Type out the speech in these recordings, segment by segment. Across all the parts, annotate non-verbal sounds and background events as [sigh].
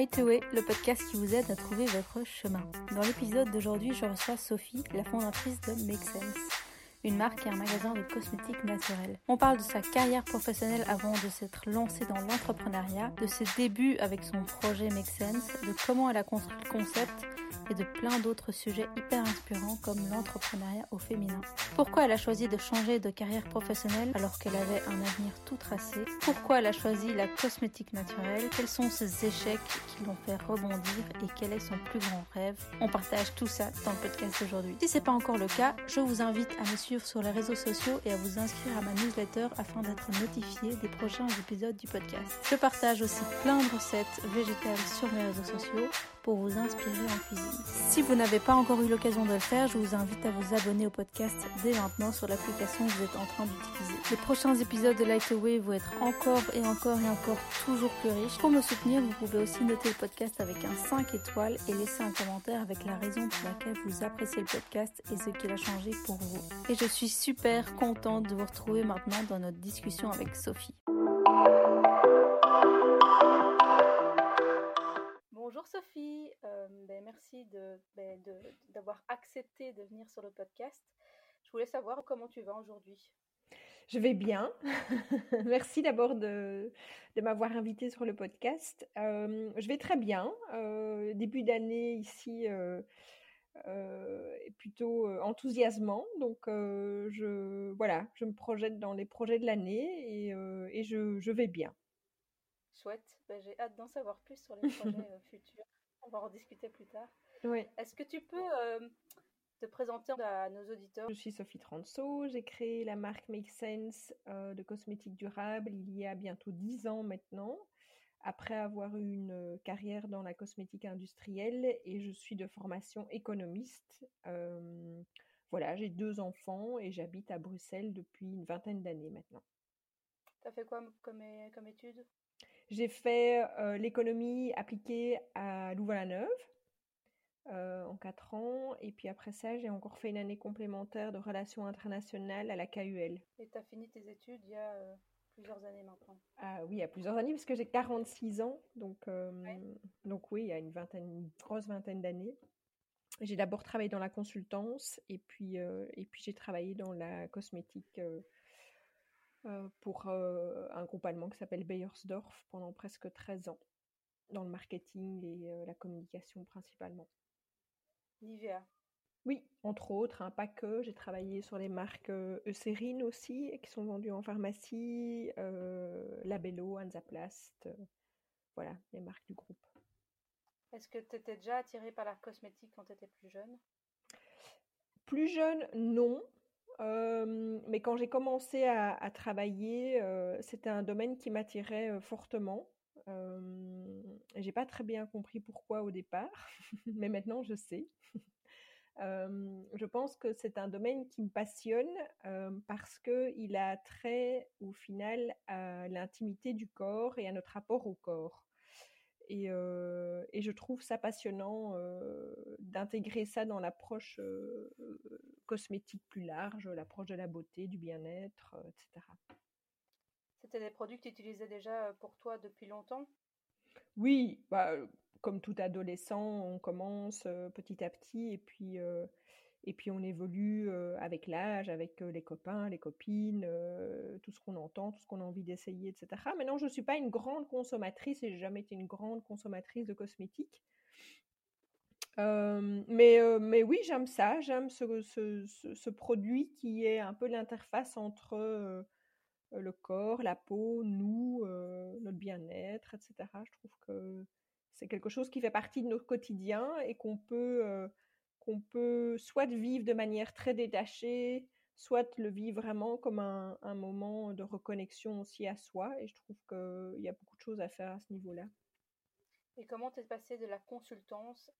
Le podcast qui vous aide à trouver votre chemin. Dans l'épisode d'aujourd'hui, je reçois Sophie, la fondatrice de Make Sense, une marque et un magasin de cosmétiques naturels. On parle de sa carrière professionnelle avant de s'être lancée dans l'entrepreneuriat, de ses débuts avec son projet Make Sense, de comment elle a construit le concept et de plein d'autres sujets hyper inspirants comme l'entrepreneuriat au féminin. Pourquoi elle a choisi de changer de carrière professionnelle alors qu'elle avait un avenir tout tracé? Pourquoi elle a choisi la cosmétique naturelle? Quels sont ses échecs qui l'ont fait rebondir et quel est son plus grand rêve? On partage tout ça dans le podcast d'aujourd'hui. Si c'est pas encore le cas, je vous invite à me suivre sur les réseaux sociaux et à vous inscrire à ma newsletter afin d'être notifié des prochains épisodes du podcast. Je partage aussi plein de recettes végétales sur mes réseaux sociaux pour vous inspirer en cuisine. Si vous n'avez pas encore eu l'occasion de le faire, je vous invite à vous abonner au podcast dès maintenant sur l'application que vous êtes en train d'utiliser. Les prochains épisodes de Light Away vont être encore et encore et encore toujours plus riches. Pour me soutenir, vous pouvez aussi noter le podcast avec un 5 étoiles et laisser un commentaire avec la raison pour laquelle vous appréciez le podcast et ce qu'il a changé pour vous. Et je suis super contente de vous retrouver maintenant dans notre discussion avec Sophie. Bonjour Sophie, euh, ben, merci ben, d'avoir accepté de venir sur le podcast. Je voulais savoir comment tu vas aujourd'hui. Je vais bien. [laughs] merci d'abord de, m'avoir invité sur le podcast. Euh, je vais très bien. Euh, début d'année ici est plutôt enthousiasmant. Donc je, voilà, je me projette dans les projets de l'année et, je vais bien. Chouette, ben, j'ai hâte d'en savoir plus sur les [laughs] projets euh, futurs. On va en discuter plus tard. Oui. Est-ce que tu peux euh, te présenter à nos auditeurs? Je suis Sophie Transo, j'ai créé la marque Make Sense euh, de cosmétiques durables il y a bientôt 10 ans maintenant, après avoir eu une carrière dans la cosmétique industrielle et je suis de formation économiste. voilà, j'ai deux enfants et j'habite à Bruxelles depuis une vingtaine d'années maintenant. Tu as fait quoi comme, comme étude j'ai fait l'économie appliquée à Louvain-la-Neuve en quatre ans. Et puis après ça, j'ai encore fait une année complémentaire de relations internationales à la KUL. Et tu as fini tes études il y a plusieurs années maintenant? Ah, Oui, il y a plusieurs années, parce que j'ai 46 ans. Donc, donc oui, il y a une, vingtaine, une grosse vingtaine d'années. J'ai d'abord travaillé dans la consultance et puis, et puis j'ai travaillé dans la cosmétique euh, pour euh, un groupe allemand qui s'appelle Bayersdorf pendant presque 13 ans, dans le marketing et euh, la communication principalement. Nivea Oui, entre autres, hein, pas que. J'ai travaillé sur les marques Eucérine aussi, qui sont vendues en pharmacie, Labello, Hansaplast, voilà, les marques du groupe. Est-ce que tu étais déjà attirée par la cosmétique quand tu étais plus jeune? Plus jeune, non mais quand j'ai commencé à, travailler, c'était un domaine qui m'attirait fortement. j'ai pas très bien compris pourquoi au départ, [laughs] mais maintenant je sais. [laughs] je pense que c'est un domaine qui me passionne parce qu'il a trait au final à l'intimité du corps et à notre rapport au corps. Et, et, je trouve ça passionnant d'intégrer ça dans l'approche cosmétique plus large, l'approche de la beauté, du bien-être, etc. C'était des produits que tu utilisais déjà pour toi depuis longtemps? Oui, bah, comme tout adolescent, on commence petit à petit et puis et puis on évolue avec l'âge, avec les copains, les copines, tout ce qu'on entend, tout ce qu'on a envie d'essayer, etc. Maintenant, je ne suis pas une grande consommatrice et j'ai jamais été une grande consommatrice de cosmétiques. mais, mais oui, j'aime ça, j'aime ce, ce, ce, produit qui est un peu l'interface entre le corps, la peau, nous, notre bien-être, etc. Je trouve que c'est quelque chose qui fait partie de notre quotidien et qu'on peut qu'on peut soit vivre de manière très détachée, soit le vivre vraiment comme un, moment de reconnexion aussi à soi. Et je trouve qu'il y a beaucoup de choses à faire à ce niveau-là. Et comment tu es passé de la consultance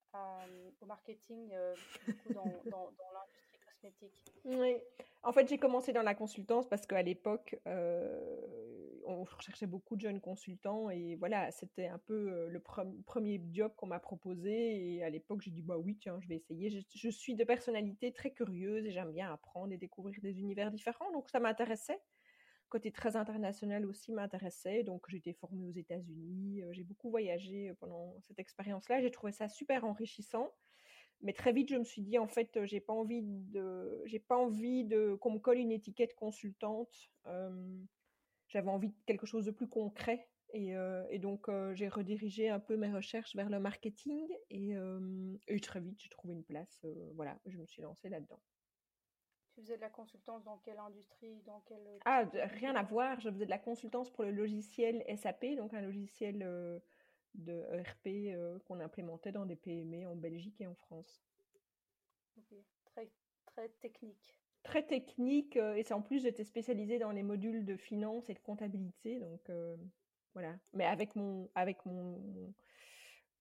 au marketing euh, dans, l'industrie cosmétique? Oui, en fait j'ai commencé dans la consultance parce qu'à l'époque, euh, on recherchait beaucoup de jeunes consultants et voilà, c'était un peu le premier job qu'on m'a proposé. Et à l'époque, j'ai dit bah oui, tiens, je vais essayer. Je, suis de personnalité très curieuse et j'aime bien apprendre et découvrir des univers différents, donc ça m'intéressait. côté très international aussi m'intéressait. Donc, j'ai été formée aux États-Unis. j'ai beaucoup voyagé pendant cette expérience-là. J'ai trouvé ça super enrichissant. Mais très vite, je me suis dit, en fait, j'ai pas envie de, j'ai pas envie de qu'on me colle une étiquette consultante. J'avais envie de quelque chose de plus concret. Et, et donc, j'ai redirigé un peu mes recherches vers le marketing. Et, et très vite, j'ai trouvé une place. voilà, je me suis lancée là-dedans. Tu faisais de la consultance dans quelle industrie dans quel... Ah, rien à voir. Je faisais de la consultance pour le logiciel SAP, donc un logiciel de ERP euh, qu'on implémentait dans des PME en Belgique et en France. Très, très technique. Très technique, euh, et c'est en plus j'étais spécialisée dans les modules de finance et de comptabilité, donc euh, voilà. Mais avec mon, avec mon,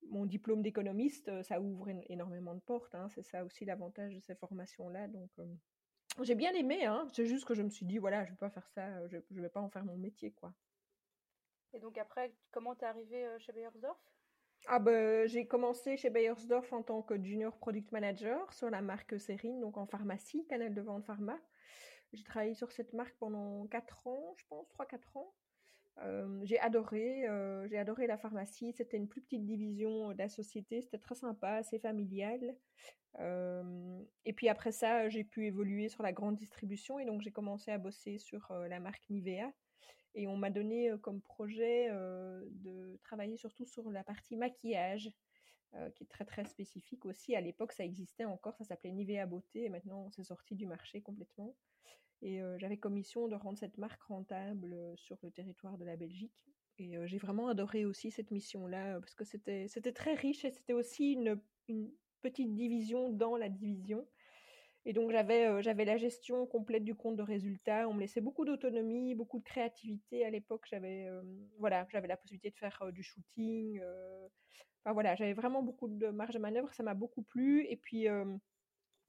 mon, diplôme d'économiste, ça ouvre énormément de portes, hein. c'est ça aussi l'avantage de ces formations-là, donc j'ai bien aimé, hein. c'est juste que je me suis dit, voilà, je ne vais pas faire ça, je ne vais pas en faire mon métier, quoi. Et donc après, comment t'es arrivé euh, chez Bayersdorf ah ben, j'ai commencé chez Bayersdorf en tant que junior product manager sur la marque Serine, donc en pharmacie, canal de vente pharma. J'ai travaillé sur cette marque pendant 4 ans, je pense, 3-4 ans. Euh, j'ai adoré, euh, j'ai adoré la pharmacie. C'était une plus petite division de la société, c'était très sympa, assez familial. et puis après ça, j'ai pu évoluer sur la grande distribution et donc j'ai commencé à bosser sur la marque Nivea. Et on m'a donné comme projet de travailler surtout sur la partie maquillage, qui est très très spécifique aussi. À l'époque, ça existait encore, ça s'appelait Nivea Beauté, et maintenant c'est sorti du marché complètement. Et j'avais comme mission de rendre cette marque rentable sur le territoire de la Belgique. Et j'ai vraiment adoré aussi cette mission-là, parce que c'était très riche et c'était aussi une, une petite division dans la division. Et donc j'avais euh, j'avais la gestion complète du compte de résultats. On me laissait beaucoup d'autonomie, beaucoup de créativité à l'époque. J'avais euh, voilà, j'avais la possibilité de faire euh, du shooting. Enfin voilà, j'avais vraiment beaucoup de marge de manœuvre. Ça m'a beaucoup plu. Et puis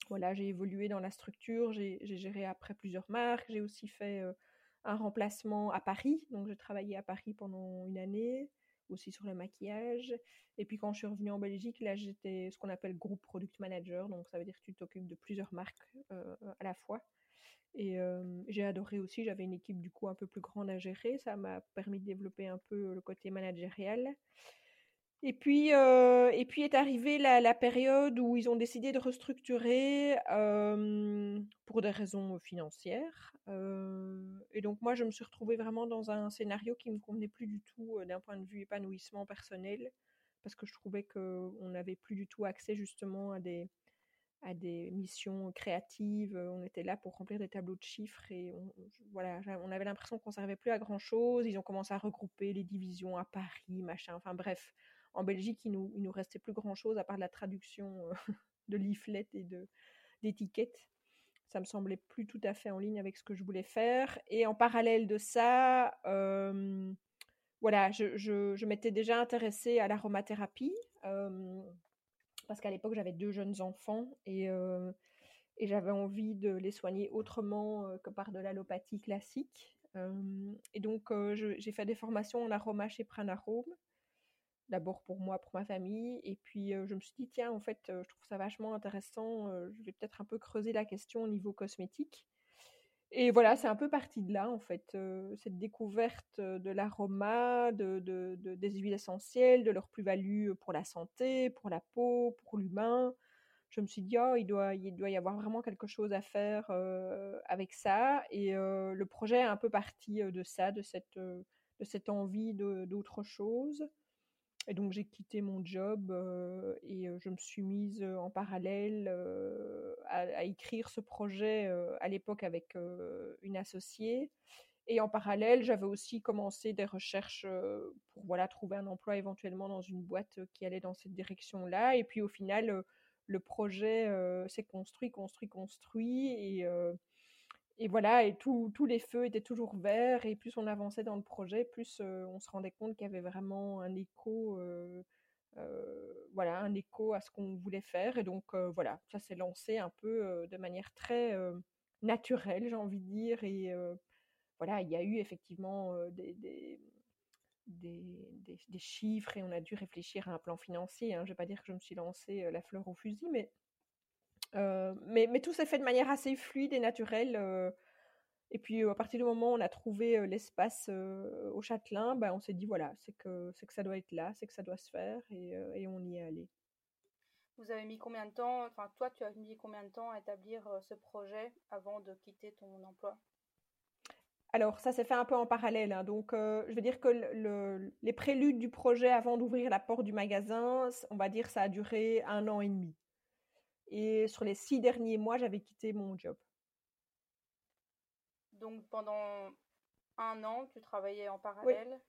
voilà, j'ai évolué dans la structure. J'ai géré après plusieurs marques. J'ai aussi fait un remplacement à Paris. Donc j'ai travaillé à Paris pendant une année aussi sur le maquillage. Et puis quand je suis revenue en Belgique, là j'étais ce qu'on appelle groupe product manager, donc ça veut dire que tu t'occupes de plusieurs marques euh, à la fois. Et euh, j'ai adoré aussi, j'avais une équipe du coup un peu plus grande à gérer, ça m'a permis de développer un peu le côté managérial. Et puis, euh, et puis est arrivée la, période où ils ont décidé de restructurer pour des raisons financières. Et donc moi, je me suis retrouvée vraiment dans un scénario qui me convenait plus du tout d'un point de vue épanouissement personnel, parce que je trouvais qu'on n'avait plus du tout accès justement à des, à des missions créatives. On était là pour remplir des tableaux de chiffres et on, voilà, on avait l'impression qu'on ne servait plus à grand chose. Ils ont commencé à regrouper les divisions à Paris, machin. Enfin bref, en Belgique, il nous, il nous restait plus grand-chose à part la traduction [laughs] de leaflets et de, d'étiquettes. Ça me semblait plus tout à fait en ligne avec ce que je voulais faire. Et en parallèle de ça, voilà, je, m'étais déjà intéressée à l'aromathérapie. Parce qu'à l'époque, j'avais deux jeunes enfants et, et j'avais envie de les soigner autrement que par de l'allopathie classique. et donc, j'ai fait des formations en aroma chez Pranarome d'abord pour moi, pour ma famille. Et puis, je me suis dit, tiens, en fait, je trouve ça vachement intéressant. je vais peut-être un peu creuser la question au niveau cosmétique. Et voilà, c'est un peu parti de là, en fait, cette découverte de l'aroma, de, des huiles essentielles, de leur plus-value pour la santé, pour la peau, pour l'humain. Je me suis dit, oh, il doit, il doit y avoir vraiment quelque chose à faire avec ça. Et le projet est un peu parti de ça, de cette, de cette envie d'autre chose. Et donc j'ai quitté mon job et je me suis mise en parallèle à, écrire ce projet à l'époque avec une associée. Et en parallèle, j'avais aussi commencé des recherches pour voilà trouver un emploi éventuellement dans une boîte qui allait dans cette direction-là. Et puis au final, le projet s'est construit, construit, construit et voilà, et tous les feux étaient toujours verts, et plus on avançait dans le projet, plus on se rendait compte qu'il y avait vraiment un écho, voilà, un écho à ce qu'on voulait faire. Et donc voilà, ça s'est lancé un peu de manière très naturelle, j'ai envie de dire. Et voilà, il y a eu effectivement des, chiffres, et on a dû réfléchir à un plan financier. Hein. Je ne vais pas dire que je me suis lancée la fleur au fusil, mais mais, mais, tout s'est fait de manière assez fluide et naturelle. Et puis à partir du moment où on a trouvé l'espace au Châtelain, ben, on s'est dit voilà, c'est que, c'est que ça doit être là, c'est que ça doit se faire et, et on y est allé. Vous avez mis combien de temps, enfin toi tu as mis combien de temps à établir ce projet avant de quitter ton emploi? Alors, ça s'est fait un peu en parallèle. Hein. Donc, je veux dire que le, les préludes du projet avant d'ouvrir la porte du magasin, on va dire ça a duré un an et demi. Et sur les six derniers mois, j'avais quitté mon job. Donc pendant un an, tu travaillais en parallèle.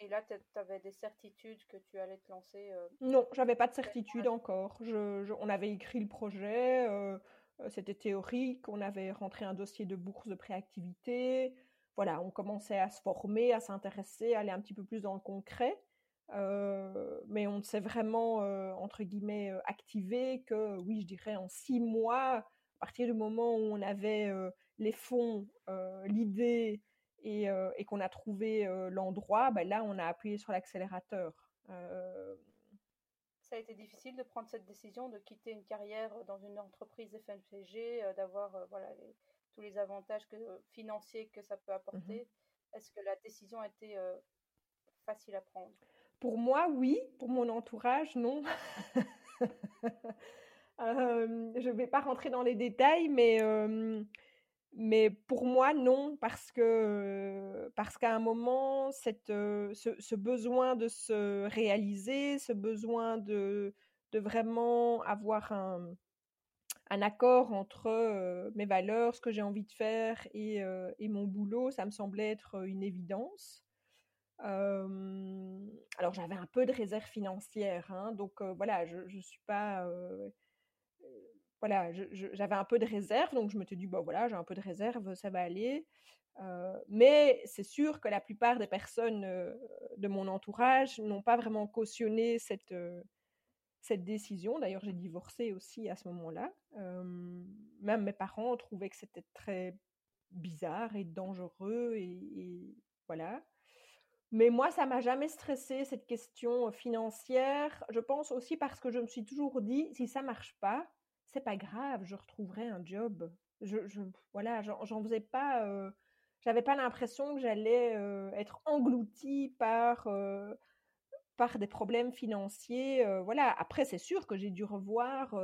Et là, tu avais des certitudes que tu allais te lancer euh, Non, j'avais pas de certitude encore. Je, on avait écrit le projet, euh, euh, c'était théorique, on avait rentré un dossier de bourse de préactivité. Voilà, on commençait à se former, à s'intéresser, à aller un petit peu plus dans le concret. Mais on s'est vraiment, entre guillemets, activé que, oui, je dirais en six mois, à partir du moment où on avait les fonds, euh, l'idée et, euh, et qu'on a trouvé euh, l'endroit, ben là, on a appuyé sur l'accélérateur. Ça a été difficile de prendre cette décision, de quitter une carrière dans une entreprise FMCG, d'avoir voilà, tous les avantages que, financiers que ça peut mmh apporter? Est-ce que la décision a été facile à prendre? Pour moi, oui. Pour mon entourage, non. [laughs] je ne vais pas rentrer dans les détails, mais mais pour moi, non, parce que parce qu'à un moment, cette, ce, besoin de se réaliser, ce besoin de, de vraiment avoir un, un accord entre mes valeurs, ce que j'ai envie de faire et, et, mon boulot, ça me semblait être une évidence. Alors j'avais un peu de réserve financière, hein, donc voilà, je suis pas voilà, j'avais un peu de réserve, donc je me suis dit, bon voilà, j'ai un peu de réserve, ça va aller. Mais c'est sûr que la plupart des personnes de mon entourage n'ont pas vraiment cautionné cette, décision. D'ailleurs, j'ai divorcé aussi à ce moment-là. même mes parents trouvaient que c'était très bizarre et dangereux et voilà. Mais moi, ça m'a jamais stressé cette question financière. Je pense aussi parce que je me suis toujours dit, si ça marche pas, c'est pas grave, je retrouverai un job. Je, je voilà, j'en faisais pas. Euh, j'avais pas l'impression que j'allais euh, être engloutie par euh, par des problèmes financiers. voilà. Après, c'est sûr que j'ai dû revoir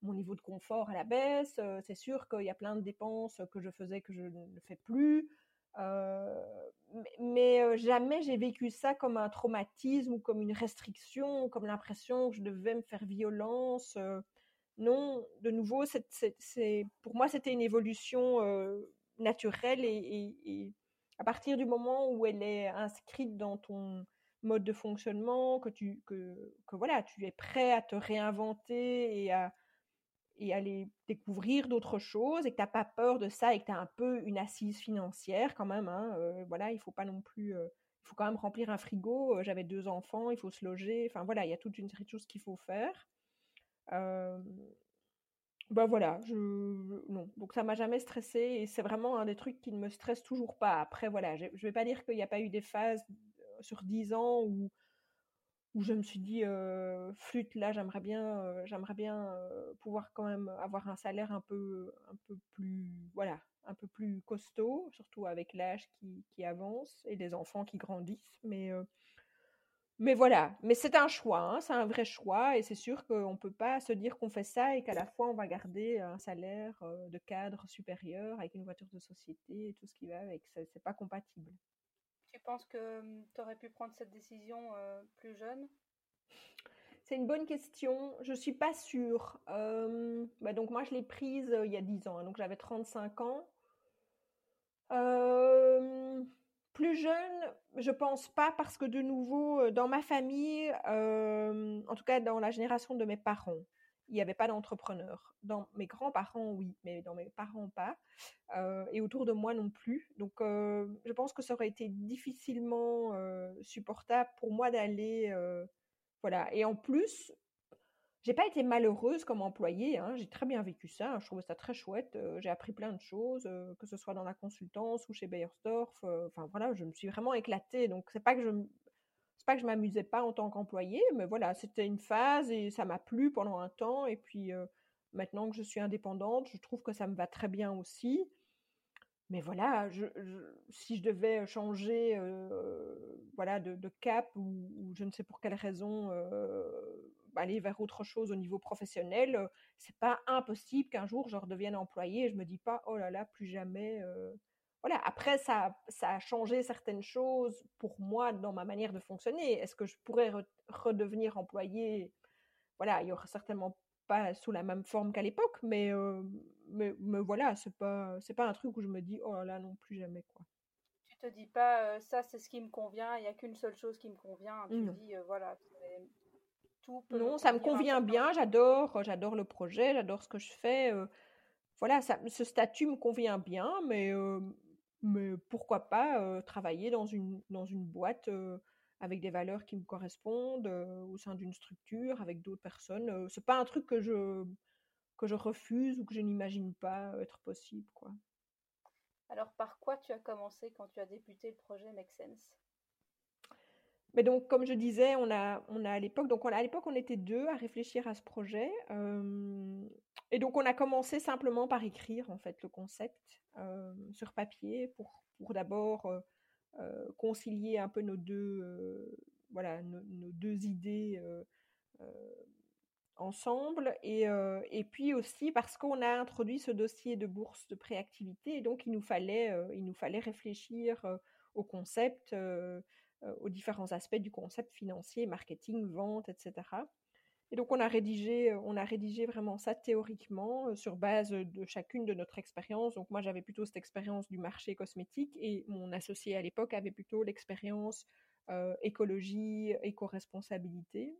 mon niveau de confort à la baisse. c'est sûr qu'il y a plein de dépenses que je faisais que je ne fais plus. Mais, jamais j'ai vécu ça comme un traumatisme ou comme une restriction, comme l'impression que je devais me faire violence non, de nouveau, pour moi, c'était une évolution naturelle et, à partir du moment où elle est inscrite dans ton mode de fonctionnement, que tu, que, voilà, tu es prêt à te réinventer et à, et aller découvrir d'autres choses et que tu n'as pas peur de ça et que tu as un peu une assise financière quand même. Hein, voilà, il faut pas non plus. il faut quand même remplir un frigo. J'avais deux enfants, il faut se loger. Enfin voilà, il y a toute une série de choses qu'il faut faire. Ben voilà, non, donc ça m'a jamais stressé et c'est vraiment un des trucs qui ne me stresse toujours pas. Après voilà, je vais pas dire qu'il n'y a pas eu des phases sur 10 ans où où je me suis dit flûte là, j'aimerais bien j'aimerais bien pouvoir quand même avoir un salaire un peu un peu plus voilà, un peu plus costaud, surtout avec l'âge qui, avance et les enfants qui grandissent, mais voilà, mais c'est un choix, hein, c'est un vrai choix et c'est sûr qu'on ne peut pas se dire qu'on fait ça et qu'à la fois on va garder un salaire de cadre supérieur avec une voiture de société et tout ce qui va avec. C'est pas compatible. Tu penses que mmh, tu aurais pu prendre cette décision plus jeune? C'est une bonne question. Je suis pas sûre. Bah donc moi je l'ai prise il y a 10 ans, hein, donc j'avais 35 ans. Plus jeune, je pense pas parce que de nouveau, dans ma famille, en tout cas dans la génération de mes parents, il n'y avait pas d'entrepreneurs. Dans mes grands-parents, oui, mais dans mes parents, pas. et autour de moi non plus. Donc, je pense que ça aurait été difficilement supportable pour moi d'aller. voilà. Et en plus, j'ai pas été malheureuse comme employée, hein, j'ai très bien vécu ça, je trouvais ça très chouette, j'ai appris plein de choses, que ce soit dans la consultance ou chez Bayersdorf, enfin voilà, je me suis vraiment éclatée, donc c'est pas que je c'est pas que je m'amusais pas en tant qu'employée, mais voilà, c'était une phase et ça m'a plu pendant un temps, et puis maintenant que je suis indépendante, je trouve que ça me va très bien aussi. mais voilà, si je devais changer voilà, de, cap ou, je ne sais pour quelle raison aller vers autre chose au niveau professionnel, c'est pas impossible qu'un jour je redevienne employé. Je me dis pas oh là là plus jamais. Voilà. Après ça, ça a changé certaines choses pour moi dans ma manière de fonctionner. Est-ce que je pourrais redevenir employé Voilà, il y aura certainement pas sous la même forme qu'à l'époque, mais, mais, mais, voilà, c'est pas c'est pas un truc où je me dis oh là non plus jamais quoi. Tu te dis pas ça c'est ce qui me convient, il y a qu'une seule chose qui me convient. Tu dis voilà tout. non, ça me convient bien, j'adore j'adore le projet, j'adore ce que je fais. voilà, ça, ce statut me convient bien, mais mais pourquoi pas travailler dans une boîte avec des valeurs qui me correspondent au sein d'une structure avec d'autres personnes. c'est pas un truc que je refuse ou que je n'imagine pas être possible. Alors, par quoi tu as commencé quand tu as débuté le projet Make Sense? Mais donc, comme je disais, on a, on a à l'époque, donc on à l'époque, on était deux à réfléchir à ce projet. et donc, on a commencé simplement par écrire, en fait, le concept sur papier pour, pour d'abord concilier un peu nos deux, voilà, nos, deux idées ensemble et, et, puis aussi parce qu'on a introduit ce dossier de bourse de préactivité et donc il nous fallait, il nous fallait réfléchir au concept, aux différents aspects du concept financier, marketing, vente, etc. Et donc on a rédigé, on a rédigé vraiment ça théoriquement sur base de chacune de notre expérience. Donc moi j'avais plutôt cette expérience du marché cosmétique et mon associé à l'époque avait plutôt l'expérience écologie, éco-responsabilité.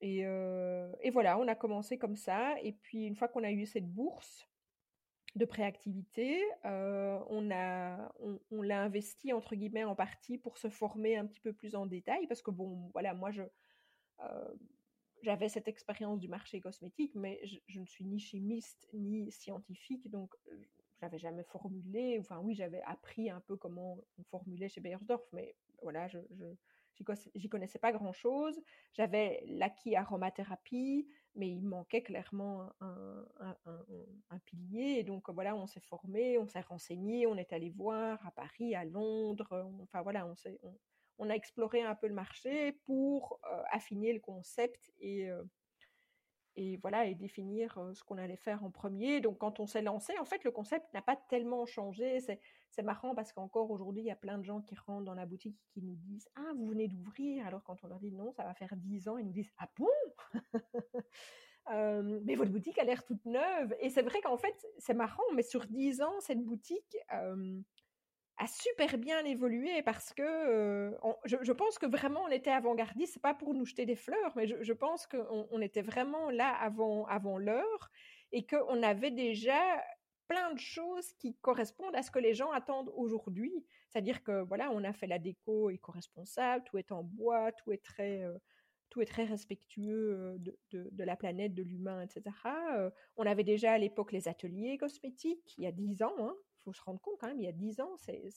Et, voilà, on a commencé comme ça. Et puis, une fois qu'on a eu cette bourse de préactivité, on, a, on, l'a investi, entre guillemets, en partie pour se former un petit peu plus en détail. Parce que, bon, voilà, moi, je, j'avais cette expérience du marché cosmétique, mais je, ne suis ni chimiste ni scientifique. Donc, je n'avais jamais formulé. Enfin, oui, j'avais appris un peu comment on formulait chez Beyersdorf, mais voilà, je j'y connaissais pas grand-chose. J'avais l'acquis aromathérapie, mais il manquait clairement un, pilier. Et donc voilà, on s'est formé, on s'est renseigné, on est allé voir à Paris, à Londres. enfin voilà, on, on, a exploré un peu le marché pour euh, affiner le concept et, euh, et voilà et définir ce qu'on allait faire en premier. Donc quand on s'est lancé, en fait, le concept n'a pas tellement changé. Marrant parce qu'encore aujourd'hui, il y a plein de gens qui rentrent dans la boutique qui nous disent Ah, vous venez d'ouvrir Alors quand on leur dit non, ça va faire 10 ans, ils nous disent Ah bon [laughs] mais votre boutique a l'air toute neuve. Et c'est vrai qu'en fait, c'est marrant, mais sur 10 ans, cette boutique, a super bien évolué parce que je, pense que vraiment on était avant-gardiste. C'est pas pour nous jeter des fleurs, mais je, pense qu'on on était vraiment là avant, avant l'heure et qu'on avait déjà plein de choses qui correspondent à ce que les gens attendent aujourd'hui. C'est-à-dire que voilà, on a fait la déco éco-responsable, tout est en bois, tout est très tout est très respectueux de, de, la planète, de l'humain, etc. on avait déjà à l'époque les ateliers cosmétiques, il y a dix ans, hein, faut se rendre compte quand même, il y a dix ans, c'est,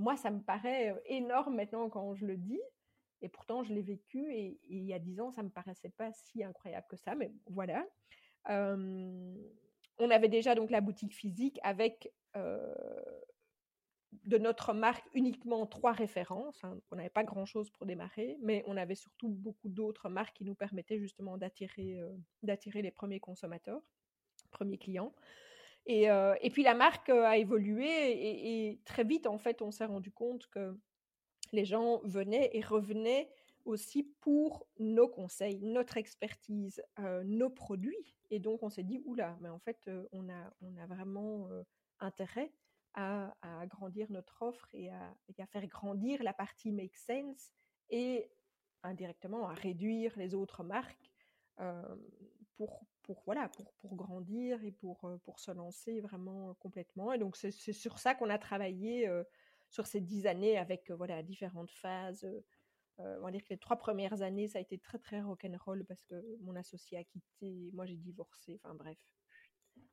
moi, ça me paraît énorme maintenant quand je le dis. Et pourtant, je l'ai vécu et, il y a dix ans, ça me paraissait pas si incroyable que ça. Mais voilà. On avait déjà donc la boutique physique avec de notre marque uniquement trois références. Hein. On n'avait pas grand-chose pour démarrer, mais on avait surtout beaucoup d'autres marques qui nous permettaient justement d'attirer, d'attirer les premiers consommateurs, premiers clients. Et, puis la marque a évolué et, très vite, en fait, on s'est rendu compte que les gens venaient et revenaient aussi pour nos conseils, notre expertise, nos produits. Et donc, on s'est dit, oula, mais en fait, on, a, on a vraiment intérêt à, à, agrandir notre offre et à, à, faire grandir la partie Make Sense et indirectement à réduire les autres marques pour, pour, voilà, pour, pour grandir et pour, pour se lancer vraiment complètement. Et donc, c'est sur ça qu'on a travaillé sur ces dix années avec voilà, différentes phases. On va dire que les trois premières années, ça a été très, très rock'n'roll parce que mon associé a quitté, moi j'ai divorcé, enfin bref.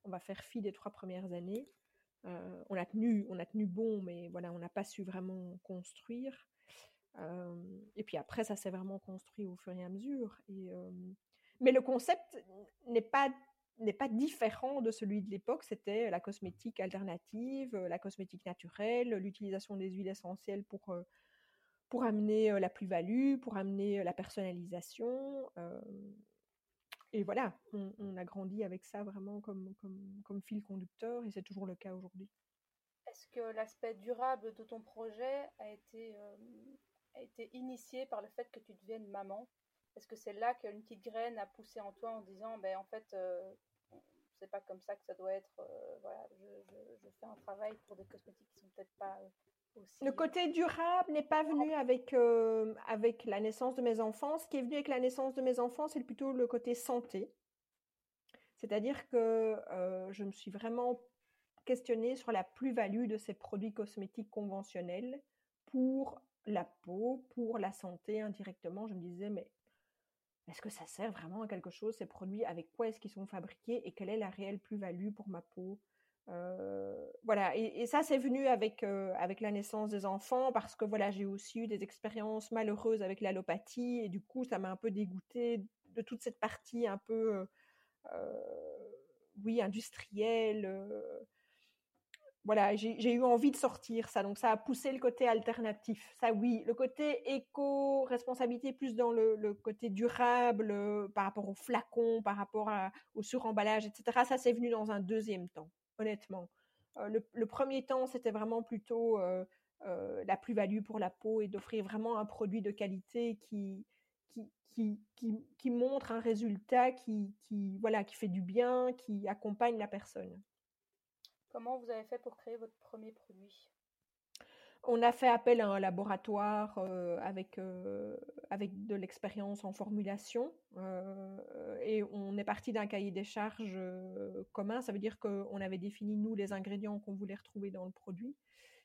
On va faire fi des trois premières années. on, a tenu, on a tenu bon, mais voilà, on n'a pas su vraiment construire. et puis après, ça s'est vraiment construit au fur et à mesure. Et, mais le concept n'est pas n'est pas différent de celui de l'époque. C'était la cosmétique alternative, la cosmétique naturelle, l'utilisation des huiles essentielles pour, pour amener la plus-value, pour amener la personnalisation. et voilà, on, a grandi avec ça vraiment comme, fil conducteur et c'est toujours le cas aujourd'hui. Est-ce que l'aspect durable de ton projet a été, initié par le fait que tu deviennes maman? Est-ce que c'est là qu'une petite graine a poussé en toi en disant, ben, en fait, euh, c'est pas comme ça que ça doit être. Voilà, je, fais un travail pour des cosmétiques qui sont peut-être pas Le côté durable n'est pas venu avec, avec la naissance de mes enfants. Ce qui est venu avec la naissance de mes enfants, c'est plutôt le côté santé. C'est-à-dire que je me suis vraiment questionnée sur la plus-value de ces produits cosmétiques conventionnels pour la peau, pour la santé indirectement. Je me disais, mais est-ce que ça sert vraiment à quelque chose, ces produits? Avec quoi est-ce qu'ils sont fabriqués? Et quelle est la réelle plus-value pour ma peau? euh, voilà, et, ça c'est venu avec euh, avec la naissance des enfants parce que voilà j'ai aussi eu des expériences malheureuses avec l'allopathie et du coup ça m'a un peu dégoûté de toute cette partie un peu euh, oui industrielle voilà, j'ai eu envie de sortir ça. Donc, ça a poussé le côté alternatif. Ça, oui. Le côté éco-responsabilité, plus dans le, côté durable, euh, par rapport aux flacons, par rapport au suremballage, etc. Ça, c'est venu dans un deuxième temps, honnêtement. Le, premier temps, c'était vraiment plutôt la plus-value pour la peau et d'offrir vraiment un produit de qualité qui, qui, qui, qui, montre un résultat qui, qui, voilà, qui fait du bien, qui accompagne la personne. Comment vous avez fait pour créer votre premier produit? On a fait appel à un laboratoire euh, avec, euh, avec de l'expérience en formulation euh, et on est parti d'un cahier des charges commun. Ça veut dire qu'on avait défini, nous, les ingrédients qu'on voulait retrouver dans le produit.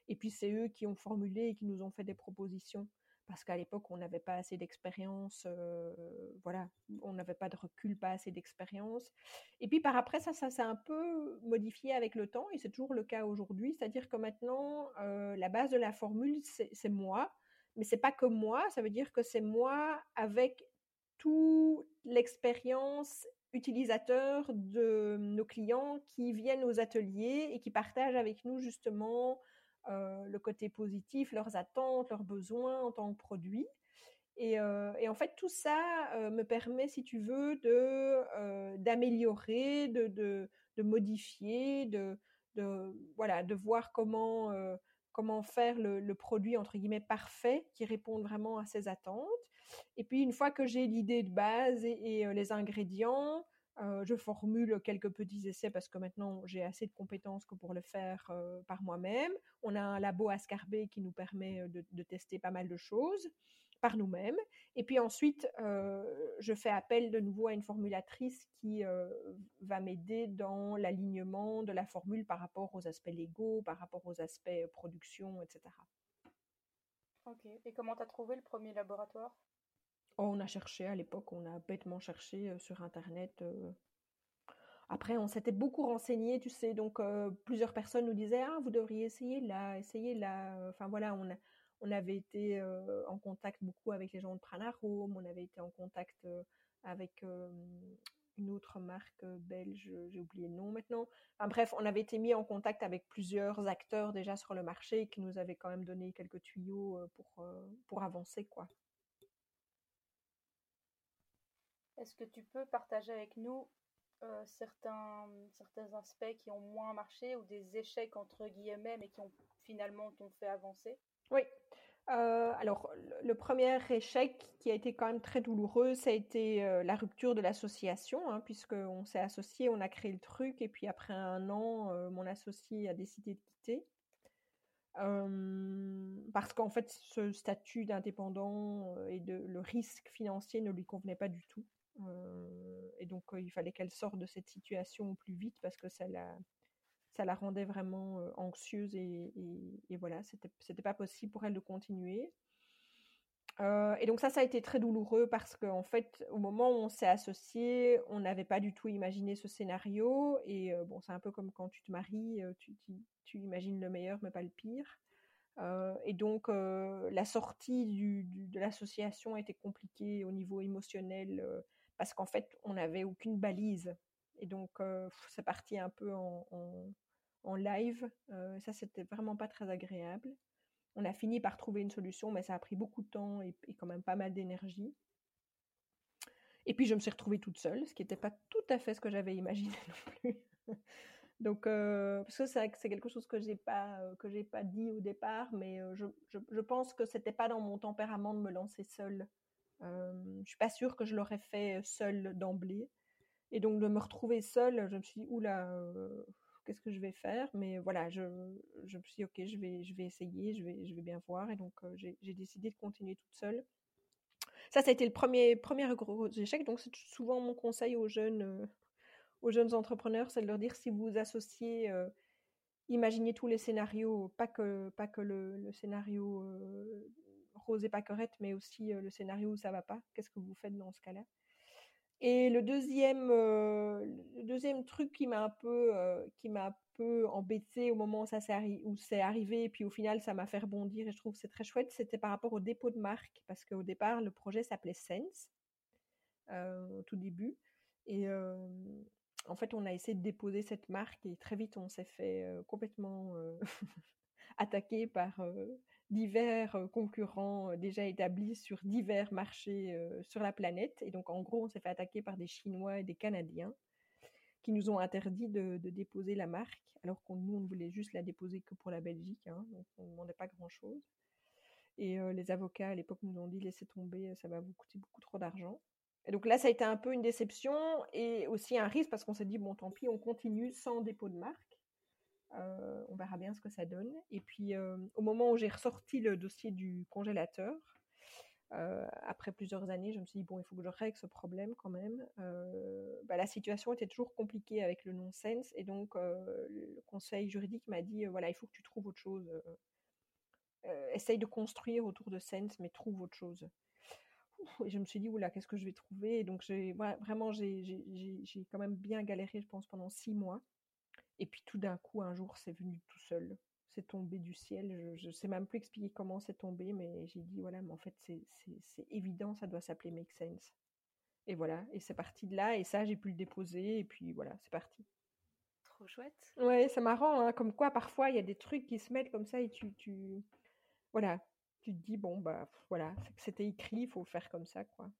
Et puis, c'est eux qui ont formulé et qui nous ont fait des propositions parce qu'à l'époque, on n'avait pas assez d'expérience, euh, voilà, on n'avait pas de recul, pas assez d'expérience. Et puis par après, ça, ça s'est un peu modifié avec le temps, et c'est toujours le cas aujourd'hui, c'est-à-dire que maintenant, euh, la base de la formule, c'est moi, mais c'est pas que moi, ça veut dire que c'est moi avec toute l'expérience utilisateur de nos clients qui viennent aux ateliers et qui partagent avec nous justement euh, le côté positif, leurs attentes, leurs besoins en tant que produit. Et, euh, en fait, tout ça euh, me permet, si tu veux, de d'améliorer, de, de, modifier, de, de, voilà, de voir comment, comment faire le, produit, entre guillemets, parfait, qui réponde vraiment à ces attentes. Et puis, une fois que j'ai l'idée de base et les ingrédients, euh, je formule quelques petits essais parce que maintenant j'ai assez de compétences que pour le faire euh, par moi-même. On a un labo à Scarbet qui nous permet euh, de, tester pas mal de choses par nous-mêmes. Et puis ensuite, je fais appel de nouveau à une formulatrice qui va m'aider dans l'alignement de la formule par rapport aux aspects légaux, par rapport aux aspects production, etc. Ok. Et comment tu as trouvé le premier laboratoire? On a cherché à l'époque, on a bêtement cherché euh, sur Internet. Euh. Après, on s'était beaucoup renseigné, tu sais, donc euh, plusieurs personnes nous disaient ah vous devriez essayer là, essayer là. Enfin voilà, on, avait été en contact beaucoup avec les gens de Pranarome, on avait été en contact avec une autre marque belge, j'ai oublié le nom maintenant. Enfin, bref, on avait été mis en contact avec plusieurs acteurs déjà sur le marché qui nous avaient quand même donné quelques tuyaux pour, pour avancer quoi. Est-ce que tu peux partager avec nous euh, certains, certains aspects qui ont moins marché ou des échecs entre guillemets mais qui ont finalement t'ont fait avancer? Oui. Euh, alors le, premier échec qui a été quand même très douloureux, ça a été euh, la rupture de l'association, hein, puisqu'on s'est associé, on a créé le truc et puis après un an, mon associé a décidé de quitter. parce qu'en fait, ce statut d'indépendant et de, le risque financier ne lui convenait pas du tout. Et donc, il fallait qu'elle sorte de cette situation plus vite parce que ça la, ça la rendait vraiment anxieuse et, et, voilà, c'était, pas possible pour elle de continuer. et donc ça, ça a été très douloureux parce qu'en fait, au moment où on s'est associé, on n'avait pas du tout imaginé ce scénario. Et bon, c'est un peu comme quand tu te maries, tu, tu, imagines le meilleur mais pas le pire. et donc la sortie de l'association a été compliquée au niveau émotionnel parce qu'en fait, on n'avait aucune balise. et donc c'est parti un peu en, live. ça, c'était vraiment pas très agréable. On a fini par trouver une solution, mais ça a pris beaucoup de temps et, quand même pas mal d'énergie. Et puis je me suis retrouvée toute seule, ce qui n'était pas tout à fait ce que j'avais [laughs] imaginé non plus. Donc, euh, parce que c'est quelque chose que j'ai pas euh, que j'ai pas dit au départ, mais euh, je, je, je, pense que c'était pas dans mon tempérament de me lancer seule. Je suis pas sûre que je l'aurais fait seule d'emblée. Et donc de me retrouver seule, je me suis dit oula, qu'est-ce que je vais faire? Mais voilà, je, me suis dit ok, je vais je vais essayer, je vais je vais bien voir. Et donc j'ai décidé de continuer toute seule. Ça, ça a été le premier premier gros échec. Donc c'est souvent mon conseil aux jeunes aux jeunes entrepreneurs, c'est de leur dire si vous associez, imaginez tous les scénarios, pas que, pas que le, scénario rose et pas correct, mais aussi euh, le scénario où ça va pas. Qu'est-ce que vous faites dans ce cas-là? Et le deuxième, le deuxième truc qui m'a un peu, qui m'a un peu embêté au moment où ça s'est c'est arrivé, et puis au final ça m'a fait rebondir et je trouve que c'est très chouette, c'était par rapport au dépôt de marque, parce qu'au départ le projet s'appelait Sense au tout début. Et, en fait, on a essayé de déposer cette marque et très vite, on s'est fait complètement [laughs] attaquer par divers concurrents déjà établis sur divers marchés sur la planète. Et donc, en gros, on s'est fait attaquer par des Chinois et des Canadiens qui nous ont interdit de, déposer la marque, alors qu'on nous, on voulait juste la déposer que pour la Belgique, hein, donc on ne demandait pas grand-chose. Et les avocats à l'époque nous ont dit laissez tomber, ça va vous coûter beaucoup trop d'argent. Et donc là, ça a été un peu une déception et aussi un risque parce qu'on s'est dit, bon, tant pis, on continue sans dépôt de marque. Euh, on verra bien ce que ça donne. Et puis, euh, au moment où j'ai ressorti le dossier du congélateur, euh, après plusieurs années, je me suis dit, bon, il faut que je règle ce problème quand même. Bah, la situation était toujours compliquée avec le non-sense. Et donc, le conseil juridique m'a dit, voilà, il faut que tu trouves autre chose. essaye de construire autour de sense, mais trouve autre chose et je me suis dit, oula, qu'est-ce que je vais trouver? Et donc, j'ai, vraiment, j'ai, quand même bien galéré, je pense, pendant six mois. Et puis, tout d'un coup, un jour, c'est venu tout seul. C'est tombé du ciel. Je ne sais même plus expliquer comment c'est tombé, mais j'ai dit, voilà, mais en fait, c'est, évident, ça doit s'appeler Make Sense. Et voilà, et c'est parti de là. Et ça, j'ai pu le déposer. Et puis, voilà, c'est parti. Trop chouette. Ouais, c'est marrant, hein, comme quoi, parfois, il y a des trucs qui se mettent comme ça et tu... tu... Voilà, tu te dis, bon, bah voilà, c'était écrit, il faut faire comme ça, quoi.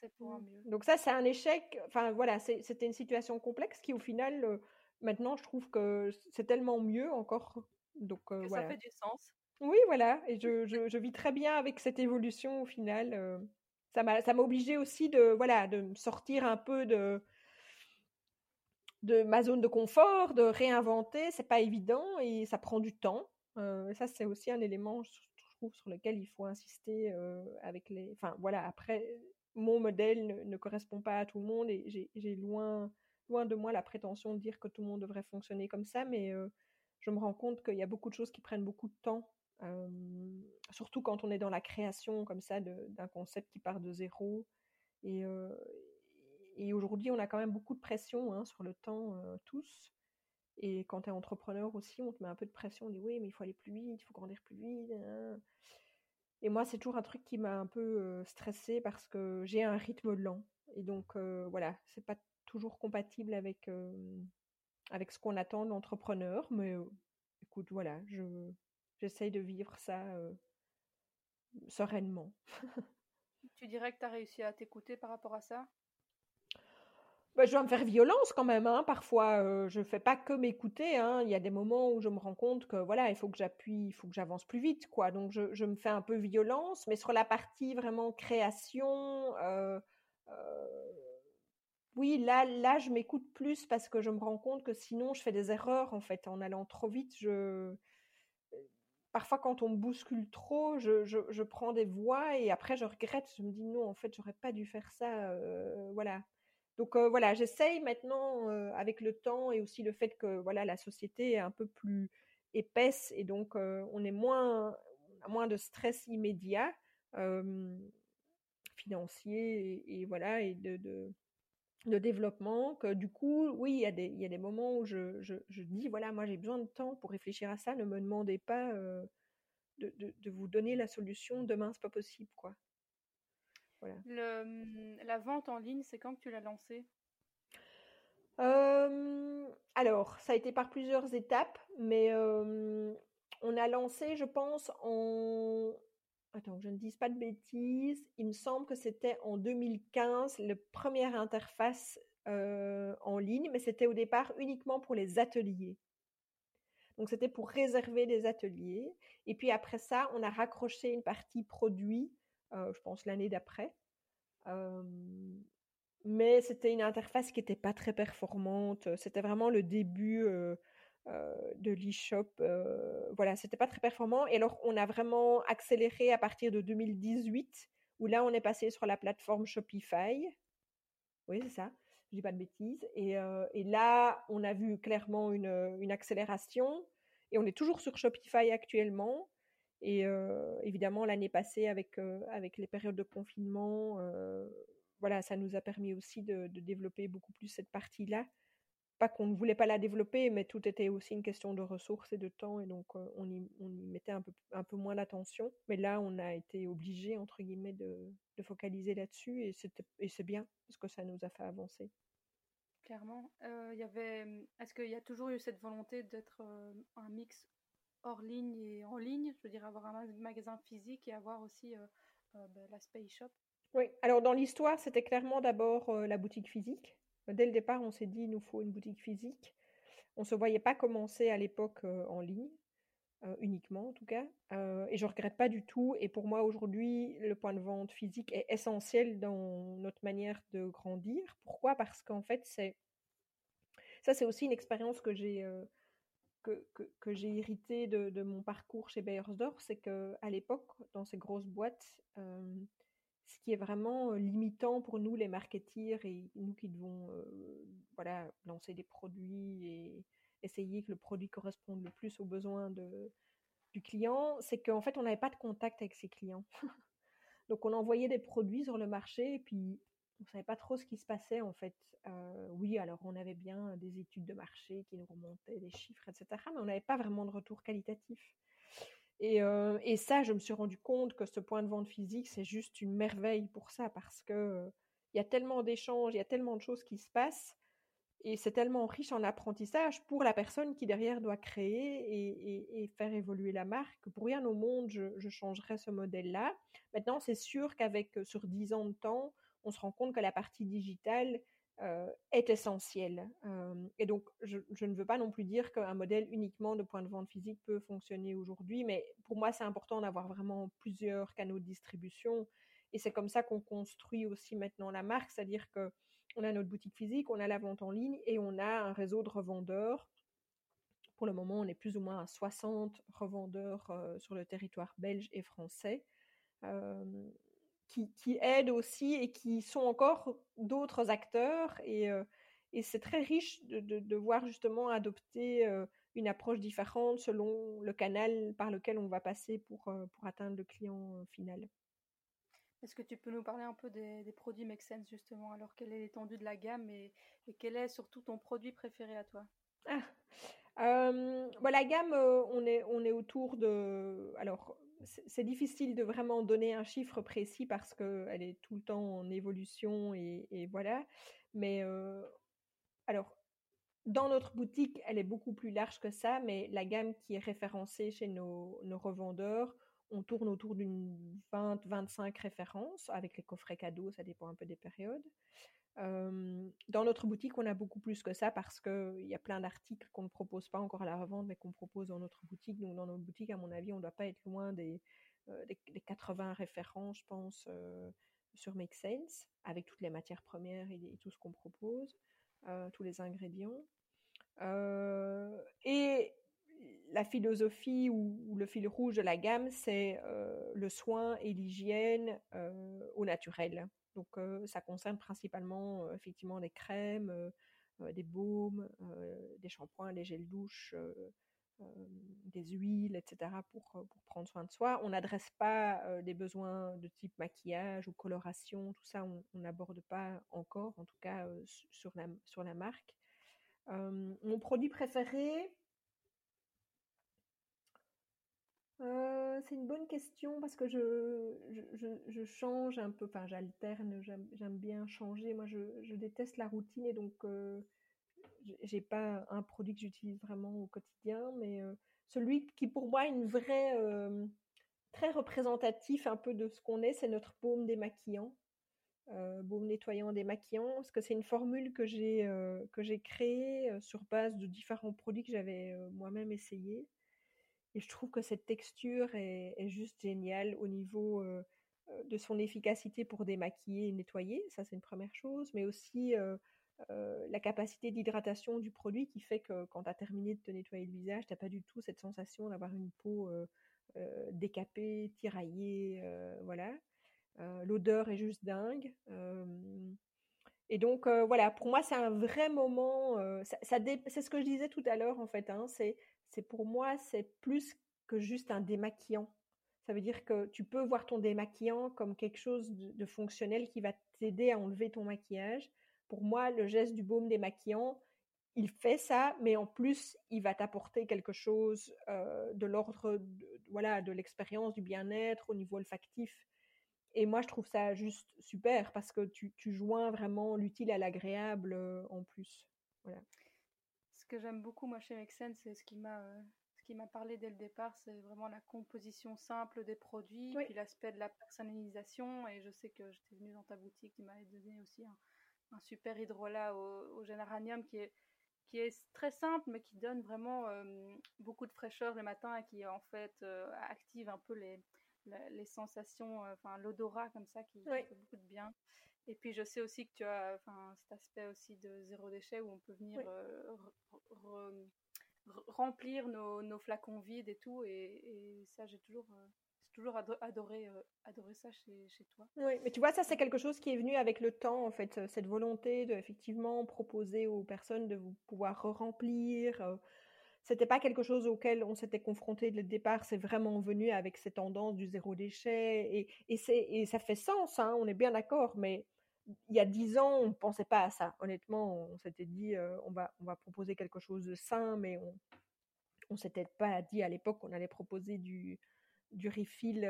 C'est pour un mieux. Donc ça, c'est un échec. Enfin, voilà, c'était une situation complexe qui, au final, euh, maintenant, je trouve que c'est tellement mieux encore. Donc, euh, voilà. Ça fait du sens. Oui, voilà. Et je, [laughs] je, je, vis très bien avec cette évolution, au final. Euh, ça m'a obligé aussi de, voilà, de sortir un peu de, de ma zone de confort, de réinventer. C'est pas évident et ça prend du temps. ça, c'est aussi un élément, sur lequel il faut insister avec les. Enfin, voilà, après, mon modèle ne, correspond pas à tout le monde et j'ai loin, loin de moi la prétention de dire que tout le monde devrait fonctionner comme ça, mais je me rends compte qu'il y a beaucoup de choses qui prennent beaucoup de temps. surtout quand on est dans la création comme ça d'un concept qui part de zéro. Et, aujourd'hui, on a quand même beaucoup de pression hein, sur le temps, tous. Et quand tu es entrepreneur aussi, on te met un peu de pression, on dit oui, mais il faut aller plus vite, il faut grandir plus vite. Et moi, c'est toujours un truc qui m'a un peu stressée parce que j'ai un rythme lent. Et donc, voilà, c'est pas toujours compatible avec, avec ce qu'on attend de l'entrepreneur. Mais écoute, voilà, je, j'essaye de vivre ça sereinement. [laughs] tu dirais que tu as réussi à t'écouter par rapport à ça? Bah, je dois me faire violence quand même. Hein. Parfois, euh, je ne fais pas que m'écouter. Hein. Il y a des moments où je me rends compte que voilà, il faut que j'appuie, il faut que j'avance plus vite, quoi. Donc, je, je, me fais un peu violence. Mais sur la partie vraiment création, euh, euh, oui, là, là, je m'écoute plus parce que je me rends compte que sinon, je fais des erreurs en fait en allant trop vite. Je parfois quand on me bouscule trop, je, je, je, prends des voix et après je regrette. Je me dis non, en fait, j'aurais pas dû faire ça. voilà. Donc voilà, j'essaye maintenant avec le temps et aussi le fait que voilà la société est un peu plus épaisse et donc on est moins moins de stress immédiat financier et, voilà et de, développement que du coup oui il y a des il y a des moments où je, je, je dis voilà moi j'ai besoin de temps pour réfléchir à ça. Ne me demandez pas de, de, de, vous donner la solution demain c'est pas possible quoi. Le, la vente en ligne, c'est quand que tu l'as lancée? Alors, ça a été par plusieurs étapes, mais on a lancé, je pense, en attends je ne dise pas de bêtises, il me semble que c'était en 2015, la première interface, en ligne, mais c'était au départ uniquement pour les ateliers. Donc c'était pour réserver des ateliers et puis après ça, on a raccroché une partie produit, je pense l'année d'après. mais c'était une interface qui n'était pas très performante, c'était vraiment le début, de l'e-shop, voilà, c'était pas très performant et alors on a vraiment accéléré à partir de 2018 où là on est passé sur la plateforme Shopify. Oui, c'est ça je dis pas de bêtises. Et, et, là, on a vu clairement une, une, accélération. Et on est toujours sur Shopify actuellement. Et évidemment, l'année passée, avec, avec les périodes de confinement, voilà, ça nous a permis aussi de, de développer beaucoup plus cette partie-là pas qu'on ne voulait pas la développer, mais tout était aussi une question de ressources et de temps, et donc on, y, on, y, mettait un peu, un peu moins d'attention. Mais là, on a été obligé, entre guillemets, de, de focaliser là-dessus, et, et c'est bien, parce que ça nous a fait avancer. Clairement. y avait, est-ce qu'il y a toujours eu cette volonté d'être un mix hors ligne et en ligne? Je veux dire, avoir un magasin physique et avoir aussi ben, l'aspect e-shop? Oui, alors dans l'histoire, c'était clairement d'abord la boutique physique Dès le départ, on s'est dit il nous faut une boutique physique. On ne se voyait pas commencer à l'époque en ligne, uniquement en tout cas. et je ne regrette pas du tout. Et pour moi, aujourd'hui, le point de vente physique est essentiel dans notre manière de grandir. Pourquoi? Parce qu'en fait, c'est ça, c'est aussi une expérience que j'ai que, de, mon parcours chez Beyersdorf. C'est qu'à l'époque, dans ces grosses boîtes, ce qui est vraiment limitant pour nous, les marketeers, et nous qui devons lancer des produits et essayer que le produit corresponde le plus aux besoins du client, c'est qu'en fait, on n'avait pas de contact avec ses clients. [laughs] Donc, on envoyait des produits sur le marché et puis on ne savait pas trop ce qui se passait en fait. oui, alors on avait bien des études de marché qui nous remontaient des chiffres, etc. Mais on n'avait pas vraiment de retour qualitatif. Et, ça, je me suis rendu compte que ce point de vente physique, c'est juste une merveille pour ça, parce que il y a tellement d'échanges, il y a tellement de choses qui se passent, et c'est tellement riche en apprentissage pour la personne qui derrière doit créer et, faire évoluer la marque. Pour rien au monde, je, je changerais ce modèle-là. Maintenant, c'est sûr qu'avec sur dix ans de temps, on se rend compte que la partie digitale, euh, est essentiel. Euh, et donc, je, ne veux pas non plus dire qu'un modèle uniquement de point de vente physique peut fonctionner aujourd'hui, mais pour moi, c'est important d'avoir vraiment plusieurs canaux de distribution. Et c'est comme ça qu'on construit aussi maintenant la marque, c'est-à-dire que on a notre boutique physique, on a la vente en ligne et on a un réseau de revendeurs. Pour le moment, on est plus ou moins à 60 revendeurs euh, sur le territoire belge et français qui, aident aussi et qui sont encore d'autres acteurs. Et, et c'est très riche de, de, voir justement adopter une approche différente selon le canal par lequel on va passer pour, pour atteindre le client final. Est-ce que tu peux nous parler un peu des, des produits Make Sense justement? Alors, quelle est l'étendue de la gamme et, et, quel est surtout ton produit préféré à toi? Ah, La gamme, on, est, on est autour de. Alors, c'est difficile de vraiment donner un chiffre précis parce qu'elle est tout le temps en évolution et, voilà. Mais alors, dans notre boutique, elle est beaucoup plus large que ça, mais la gamme qui est référencée chez nos, revendeurs, on tourne autour d'une 20-25 références avec les coffrets cadeaux, ça dépend un peu des périodes dans notre boutique, on a beaucoup plus que ça parce qu'il y a plein d'articles qu'on ne propose pas encore à la revente, mais qu'on propose dans notre boutique. Donc, dans notre boutique, à mon avis, on ne doit pas être loin des, des, 80 références, je pense, sur Make Sense, avec toutes les matières premières et, tout ce qu'on propose, tous les ingrédients. et la philosophie ou, le fil rouge de la gamme, c'est le soin et l'hygiène au naturel. Donc ça concerne principalement effectivement des crèmes, des baumes, des shampoings, des gels douche, des huiles, etc. Pour, prendre soin de soi. On n'adresse pas des besoins de type maquillage ou coloration, tout ça on n'aborde pas encore, en tout cas sur la marque. mon produit préféré, Euh, c'est une bonne question parce que je, change un peu, enfin j'alterne, j'aime bien changer. Moi je, déteste la routine et donc euh, j'ai pas un produit que j'utilise vraiment au quotidien, mais celui qui pour moi est très représentatif un peu de ce qu'on est, c'est notre baume démaquillant. Euh, baume nettoyant démaquillant, parce que c'est une formule que j'ai euh, que j'ai créée euh, sur base de différents produits que j'avais euh, moi-même essayé. Et je trouve que cette texture est, juste géniale au niveau de son efficacité pour démaquiller et nettoyer, ça c'est une première chose, mais aussi la capacité d'hydratation du produit qui fait que quand tu as terminé de te nettoyer le visage, tu n'as pas du tout cette sensation d'avoir une peau euh, décapé, tiraillé, euh, voilà. L'odeur est juste dingue. Et donc voilà, pour moi c'est un vrai moment. ça, c'est ce que je disais tout à l'heure en fait. Hein, c'est, c'est pour moi c'est plus que juste un démaquillant. Ça veut dire que tu peux voir ton démaquillant comme quelque chose de, fonctionnel qui va t'aider à enlever ton maquillage. Pour moi, le geste du baume démaquillant, il fait ça, mais en plus, il va t'apporter quelque chose euh, de l'ordre voilà, de l'expérience, du bien-être au niveau olfactif. Et moi, je trouve ça juste super parce que tu, tu joins vraiment l'utile à l'agréable euh, en plus. Voilà. Ce que j'aime beaucoup, moi, chez Mexen, c'est ce qui m'a euh, ce qui m'a parlé dès le départ, c'est vraiment la composition simple des produits, puis l'aspect de la personnalisation. Et je sais que j'étais venue dans ta boutique, tu m'avais donné aussi un, un super hydrolat au, au généranium qui est qui est très simple, mais qui donne vraiment euh, beaucoup de fraîcheur le matin et qui en fait euh, active un peu les, les, sensations, enfin l'odorat comme ça qui, fait beaucoup de bien. Et puis je sais aussi que tu as enfin, cet aspect aussi de zéro déchet où on peut venir remplir nos, nos, flacons vides et tout. Et, et ça, j'ai toujours toujours adoré, euh, adoré ça chez, chez, toi. Oui, mais tu vois, ça, c'est quelque chose qui est venu avec le temps, en fait, cette volonté de effectivement proposer aux personnes de vous pouvoir remplir. C'était pas quelque chose auquel on s'était confronté dès le départ, c'est vraiment venu avec ces tendances du zéro déchet. Et, et, et ça fait sens, hein, on est bien d'accord, mais il y a dix ans, on ne pensait pas à ça. Honnêtement, on s'était dit, on, va, on va proposer quelque chose de sain, mais on ne s'était pas dit à l'époque qu'on allait proposer du, du refill,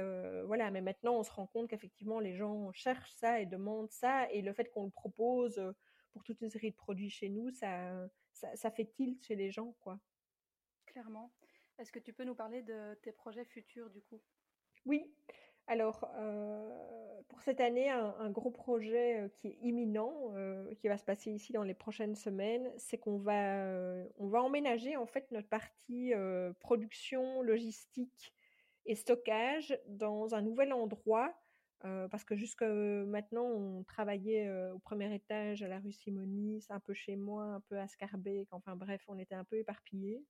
voilà. Mais maintenant, on se rend compte qu'effectivement, les gens cherchent ça et demandent ça, et le fait qu'on le propose pour toute une série de produits chez nous, ça, ça, fait tilt chez les gens, quoi. Clairement. Est-ce que tu peux nous parler de tes projets futurs, du coup? Oui. Alors, euh, pour cette année, un, gros projet qui est imminent, qui va se passer ici dans les prochaines semaines, c'est qu'on va, on va emménager en fait notre partie production, logistique et stockage dans un nouvel endroit, euh, parce que jusque maintenant, on travaillait euh, au premier étage à la rue Simonis, un peu chez moi, un peu à Scarbeck, enfin bref, on était un peu éparpillés.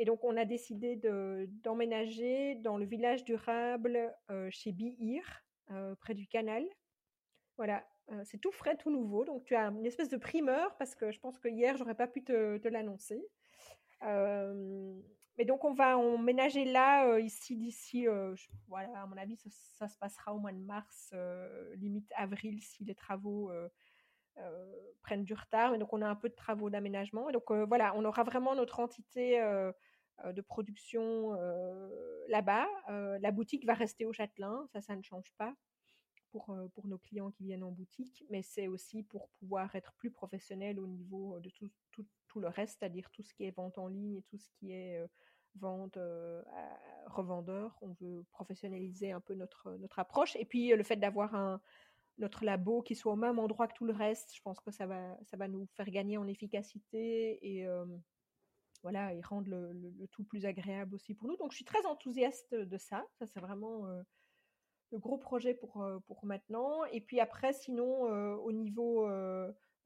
Et donc, on a décidé d'emménager dans le village durable euh, chez Bihir, près du canal. Voilà, c'est tout frais, tout nouveau. Donc, tu as une espèce de primeur parce que je pense que hier, j'aurais pas pu te, l'annoncer. Mais donc, on va emménager là, euh, ici, d'ici, euh, voilà, à mon avis, ça, se passera au mois de mars, euh, limite avril, si les travaux prennent du retard. Et donc, on a un peu de travaux d'aménagement. Et donc, voilà, on aura vraiment notre entité de production là-bas. la boutique va rester au Châtelain, ça, ça ne change pas. Pour, nos clients qui viennent en boutique, mais c'est aussi pour pouvoir être plus professionnel au niveau de tout, le reste, c'est-à-dire tout ce qui est vente en ligne et tout ce qui est vente à revendeurs. On veut professionnaliser un peu notre, approche. Et puis le fait d'avoir notre labo qui soit au même endroit que tout le reste, je pense que ça va, ça va nous faire gagner en efficacité et voilà et rendre le, tout plus agréable aussi pour nous. Donc je suis très enthousiaste de ça. Ça c'est vraiment le gros projet pour, pour maintenant. Et puis après, sinon au niveau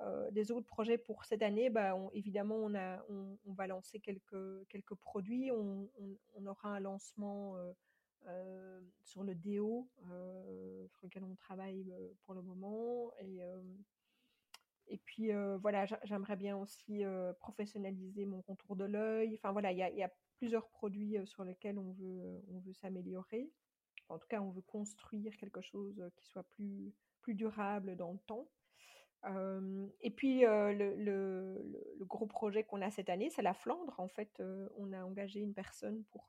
euh, des autres projets pour cette année, bah, évidemment, on, a, on, va lancer quelques, quelques produits. On, on, aura un lancement euh, euh, sur le déo, sur lequel on travaille pour le moment. Et, et puis, voilà, j'aimerais bien aussi professionnaliser mon contour de l'œil. Enfin, voilà, il y a, plusieurs produits sur lesquels on veut, s'améliorer. En tout cas, on veut construire quelque chose qui soit plus, durable dans le temps et puis le, gros projet qu'on a cette année, c'est la Flandre. En fait, on a engagé une personne pour,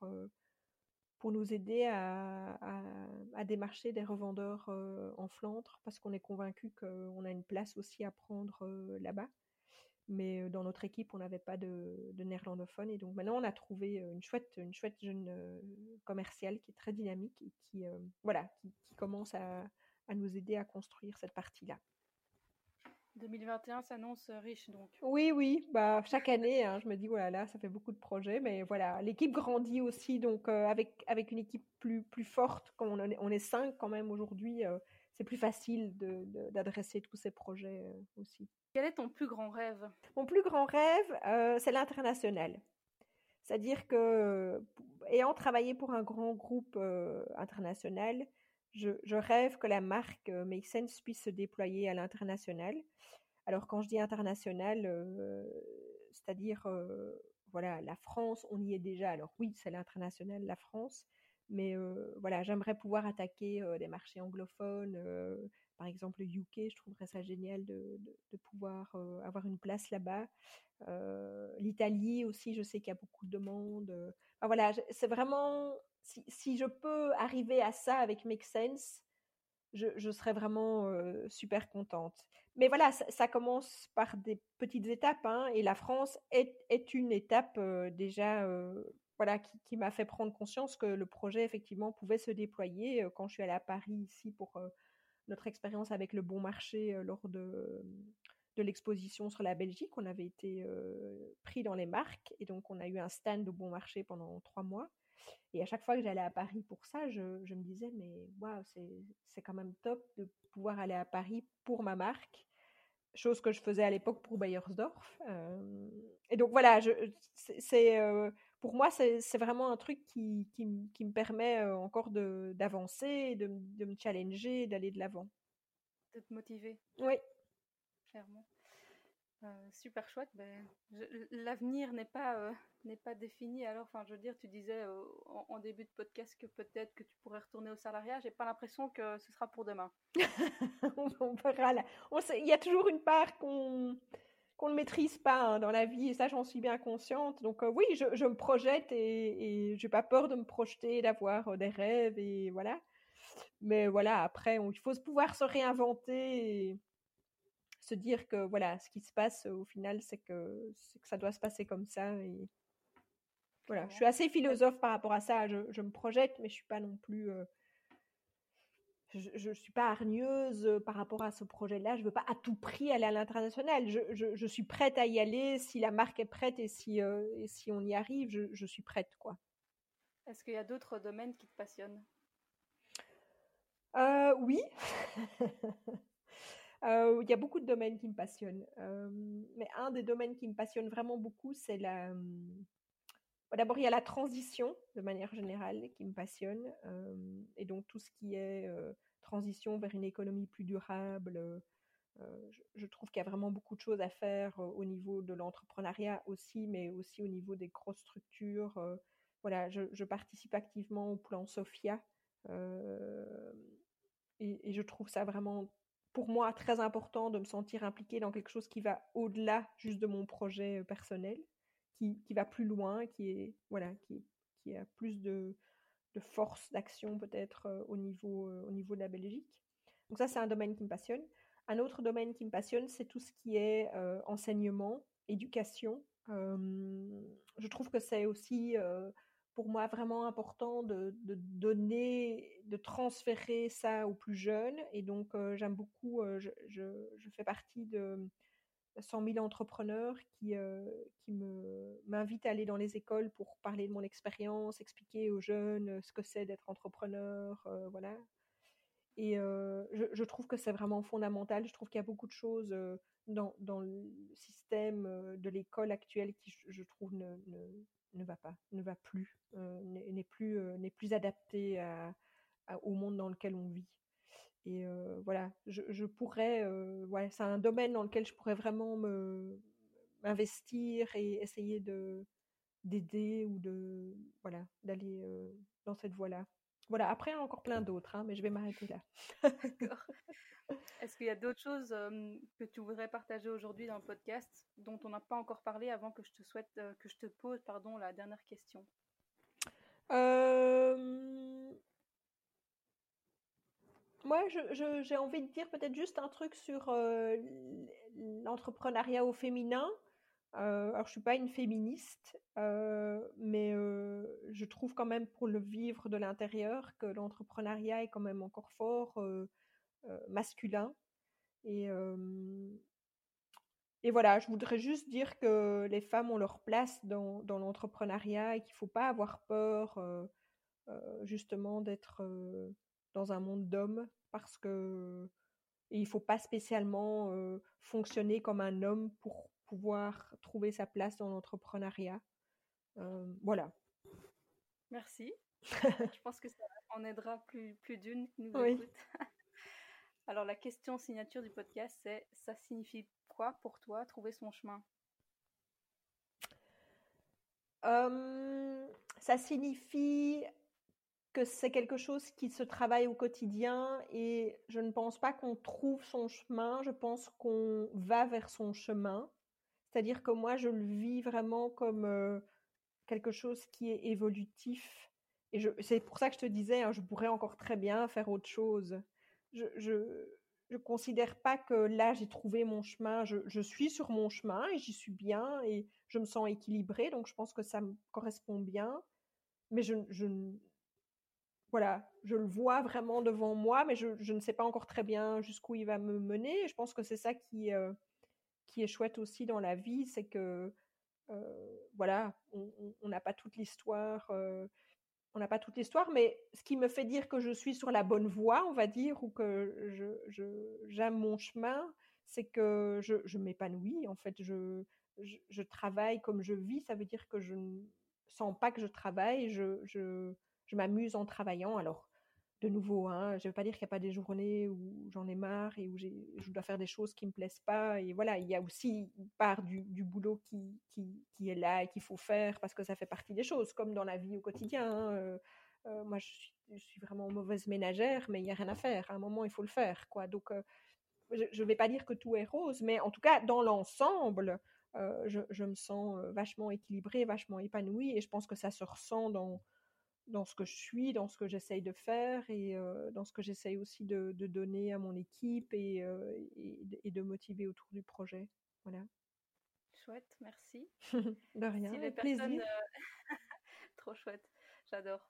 pour nous aider à, démarcher des revendeurs en Flandre parce qu'on est convaincu qu'on a une place aussi à prendre là-bas. mais dans notre équipe, on n'avait pas de, de, néerlandophone. Et donc maintenant, on a trouvé une chouette, une chouette jeune commerciale qui est très dynamique et qui, voilà, qui, commence à, nous aider à construire cette partie-là. 2021 s'annonce riche donc. Oui, oui, bah, chaque année, hein, je me dis, voilà, là, ça fait beaucoup de projets, mais voilà, l'équipe grandit aussi, donc avec, avec une équipe plus, plus forte, comme on, est, on est cinq quand même aujourd'hui, c'est plus facile d'adresser tous ces projets aussi. Quel est ton plus grand rêve? Mon plus grand rêve, euh, c'est l'international. C'est-à-dire que, ayant travaillé pour un grand groupe euh, international, je, rêve que la marque euh, Make Sense puisse se déployer à l'international. Alors, quand je dis international, c'est-à-dire, voilà, la France, on y est déjà. Alors, oui, c'est l'international, la France. Mais voilà, j'aimerais pouvoir attaquer des marchés anglophones, par exemple le UK, je trouverais ça génial de, pouvoir euh, avoir une place là-bas. Euh, L'Italie aussi, je sais qu'il y a beaucoup de demandes. Voilà, c'est vraiment, si, je peux arriver à ça avec Make Sense, je, serais vraiment super contente. Mais voilà, ça, commence par des petites étapes, hein, et la France est, une étape déjà voilà, qui, qui m'a fait prendre conscience que le projet effectivement pouvait se déployer quand je suis allée à Paris ici pour notre expérience avec le bon marché lors de, de l'exposition sur la Belgique. On avait été pris dans les marques et donc on a eu un stand au bon marché pendant trois mois. Et à chaque fois que j'allais à Paris pour ça, je, je me disais, mais waouh, c'est quand même top de pouvoir aller à Paris pour ma marque, chose que je faisais à l'époque pour Bayersdorf. et donc voilà, c'est pour moi, c'est vraiment un truc qui, qui, qui me permet euh, encore d'avancer, de, de, me challenger, d'aller de l'avant. De te motiver. Oui. Clairement. Euh, super chouette. Ben, L'avenir n'est pas, euh, pas défini. Alors, enfin, je veux dire, tu disais en, début de podcast que peut-être que tu pourrais retourner au salariat. J'ai pas l'impression que ce sera pour demain. [laughs] on verra. Il y a toujours une part qu'on ne maîtrise pas hein, dans la vie, et ça j'en suis bien consciente. Donc euh, oui, je, je, me projette et, et j'ai pas peur de me projeter, d'avoir euh, des rêves et voilà. Mais voilà, après, il faut pouvoir se réinventer se dire que voilà, ce qui se passe au final, c'est que, que ça doit se passer comme ça. Et voilà, je suis assez philosophe par rapport à ça. Je, je me projette, mais je suis pas non plus euh, je ne suis pas hargneuse euh, par rapport à ce projet-là. Je ne veux pas à tout prix aller à l'international. Je, je, je, suis prête à y aller si la marque est prête et si, euh, et si on y arrive, je, je suis prête. quoi. Est-ce qu'il y a d'autres domaines qui te passionnent? Euh, Oui. [laughs] il y a beaucoup de domaines qui me passionnent. Mais un des domaines qui me passionne vraiment beaucoup, c'est la, D'abord, il y a la transition de manière générale qui me passionne, et donc tout ce qui est transition vers une économie plus durable. Je, trouve qu'il y a vraiment beaucoup de choses à faire au niveau de l'entrepreneuriat aussi, mais aussi au niveau des grosses structures. voilà, je, participe activement au plan Sophia, et, et, je trouve ça vraiment pour moi très important de me sentir impliquée dans quelque chose qui va au-delà juste de mon projet personnel qui, qui, va plus loin, qui est voilà, qui, qui a plus de, de force d'action peut-être euh, au niveau euh, au niveau de la Belgique. Donc ça c'est un domaine qui me passionne. Un autre domaine qui me passionne, c'est tout ce qui est euh, enseignement, éducation. je trouve que c'est aussi pour moi vraiment important de, donner, de transférer ça aux plus jeunes. Et donc, euh, j'aime beaucoup, euh, je, fais partie de 100 000 entrepreneurs qui, euh, qui m'invitent à aller dans les écoles pour parler de mon expérience, expliquer aux jeunes ce que c'est d'être entrepreneur, voilà. Et je, trouve que c'est vraiment fondamental. Je trouve qu'il y a beaucoup de choses dans, dans, le système de l'école actuelle qui, je, trouve, ne, ne, va pas, ne va plus, n'est plus, n'est plus adapté à, à, au monde dans lequel on vit. Et euh, voilà, je, pourrais, euh, ouais, c'est un domaine dans lequel je pourrais vraiment me m'investir et essayer de d'aider ou de voilà d'aller euh, dans cette voie-là. Voilà, après il y a encore plein d'autres, hein, mais je vais m'arrêter là. [laughs] D'accord. Est-ce qu'il y a d'autres choses euh, que tu voudrais partager aujourd'hui dans le podcast dont on n'a pas encore parlé avant que je te souhaite euh, que je te pose pardon la dernière question? Moi, j'ai envie de dire peut-être juste un truc sur l'entrepreneuriat au féminin. Alors, je suis pas une féministe, mais je trouve quand même pour le vivre de l'intérieur que l'entrepreneuriat est quand même encore fort masculin. Et, et voilà, je voudrais juste dire que les femmes ont leur place dans, dans l'entrepreneuriat et qu'il faut pas avoir peur justement d'être dans un monde d'hommes parce que il ne faut pas spécialement fonctionner comme un homme pour pouvoir trouver sa place dans l'entrepreneuriat. voilà. Merci. [laughs] Je pense que ça en aidera plus, plus d'une qui nous écoute. [laughs] Alors la question signature du podcast, c'est ça signifie quoi pour toi trouver son chemin? Ça signifie que c'est quelque chose qui se travaille au quotidien et je ne pense pas qu'on trouve son chemin, je pense qu'on va vers son chemin. C'est-à-dire que moi, je le vis vraiment comme quelque chose qui est évolutif. Et c'est pour ça que je te disais, hein, je pourrais encore très bien faire autre chose. Je, je, considère pas que là, j'ai trouvé mon chemin. Je, je, suis sur mon chemin et j'y suis bien et je me sens équilibrée. Donc, je pense que ça me correspond bien. Mais je, je, voilà, je le vois vraiment devant moi, mais je, ne sais pas encore très bien jusqu'où il va me mener. je pense que c'est ça qui, qui est chouette aussi dans la vie, c'est que voilà, on n'a pas toute l'histoire. On n'a pas toute l'histoire, mais ce qui me fait dire que je suis sur la bonne voie, on va dire, ou que je, j'aime mon chemin, c'est que je, je m'épanouis. En fait, je, je, travaille comme je vis. Ça veut dire que je ne sens pas que je travaille. Je, je, je m'amuse en travaillant. Alors, de nouveau, hein, je ne veux pas dire qu'il n'y a pas des journées où j'en ai marre et où je dois faire des choses qui ne me plaisent pas. Et voilà, il y a aussi une part du, boulot qui, qui, est là et qu'il faut faire parce que ça fait partie des choses, comme dans la vie au quotidien. Hein, euh, euh, moi, je suis, vraiment mauvaise ménagère, mais il n'y a rien à faire. À un moment, il faut le faire. Quoi. Donc, euh, je ne vais pas dire que tout est rose, mais en tout cas, dans l'ensemble, je, je, me sens vachement équilibrée, vachement épanouie et je pense que ça se ressent dans dans ce que je suis, dans ce que j'essaye de faire et dans ce que j'essaye aussi de, donner à mon équipe et, et, de motiver autour du projet. Voilà. Chouette, merci. [laughs] de rien, si les plaisir. [laughs] Trop chouette, j'adore.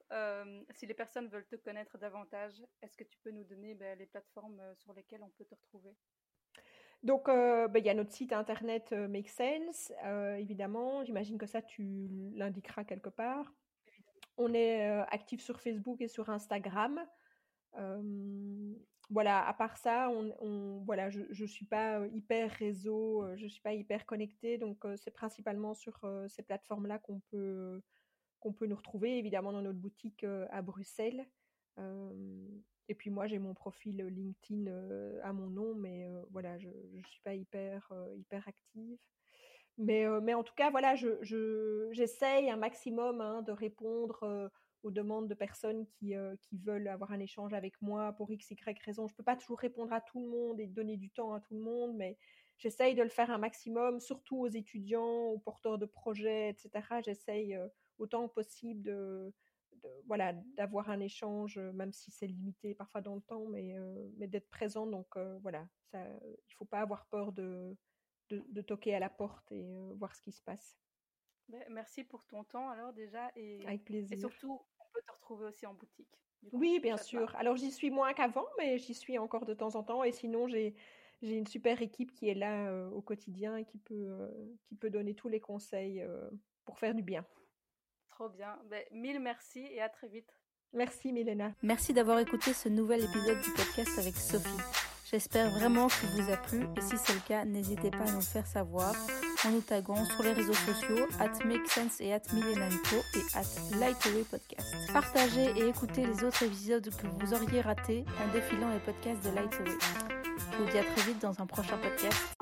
si les personnes veulent te connaître davantage, est-ce que tu peux nous donner ben, les plateformes sur lesquelles on peut te retrouver? Donc, ben, il y a notre site internet Make Sense, évidemment. J'imagine que ça, tu l'indiqueras quelque part. On est actif sur Facebook et sur Instagram. voilà, à part ça, je ne suis pas hyper réseau, je ne suis pas hyper connectée, donc c'est principalement sur ces plateformes-là qu'on peut, qu'on peut nous retrouver, évidemment dans notre boutique à Bruxelles. et puis moi, j'ai mon profil LinkedIn à mon nom, mais voilà, je ne suis pas hyper, hyper active. Mais, mais en tout cas, voilà, je, j'essaye un maximum hein, de répondre aux demandes de personnes qui, qui veulent avoir un échange avec moi pour x, y raison. Je ne peux pas toujours répondre à tout le monde et donner du temps à tout le monde, mais j'essaye de le faire un maximum, surtout aux étudiants, aux porteurs de projets, etc. J'essaye autant que possible de, voilà, d'avoir un échange, même si c'est limité parfois dans le temps, mais, mais d'être présent. Donc voilà, ça, il ne faut pas avoir peur de, de, toquer à la porte et euh, voir ce qui se passe. Ben, merci pour ton temps alors déjà et, Avec plaisir. et surtout on peut te retrouver aussi en boutique. oui, bien sûr. Alors j'y suis moins qu'avant, mais j'y suis encore de temps en temps et sinon j'ai j'ai une super équipe qui est là euh, au quotidien et qui peut euh, qui peut donner tous les conseils pour faire du bien. Trop bien. Ben, mille merci et à très vite. Merci Milena. Merci d'avoir écouté ce nouvel épisode du podcast avec Sophie. J'espère vraiment qu'il vous a plu et si c'est le cas, n'hésitez pas à nous faire savoir en nous taguant sur les réseaux sociaux at MakeSense et at et at Lightaway Podcast. Partagez et écoutez les autres épisodes que vous auriez ratés en défilant les podcasts de Lightaway. Je vous dis à très vite dans un prochain podcast.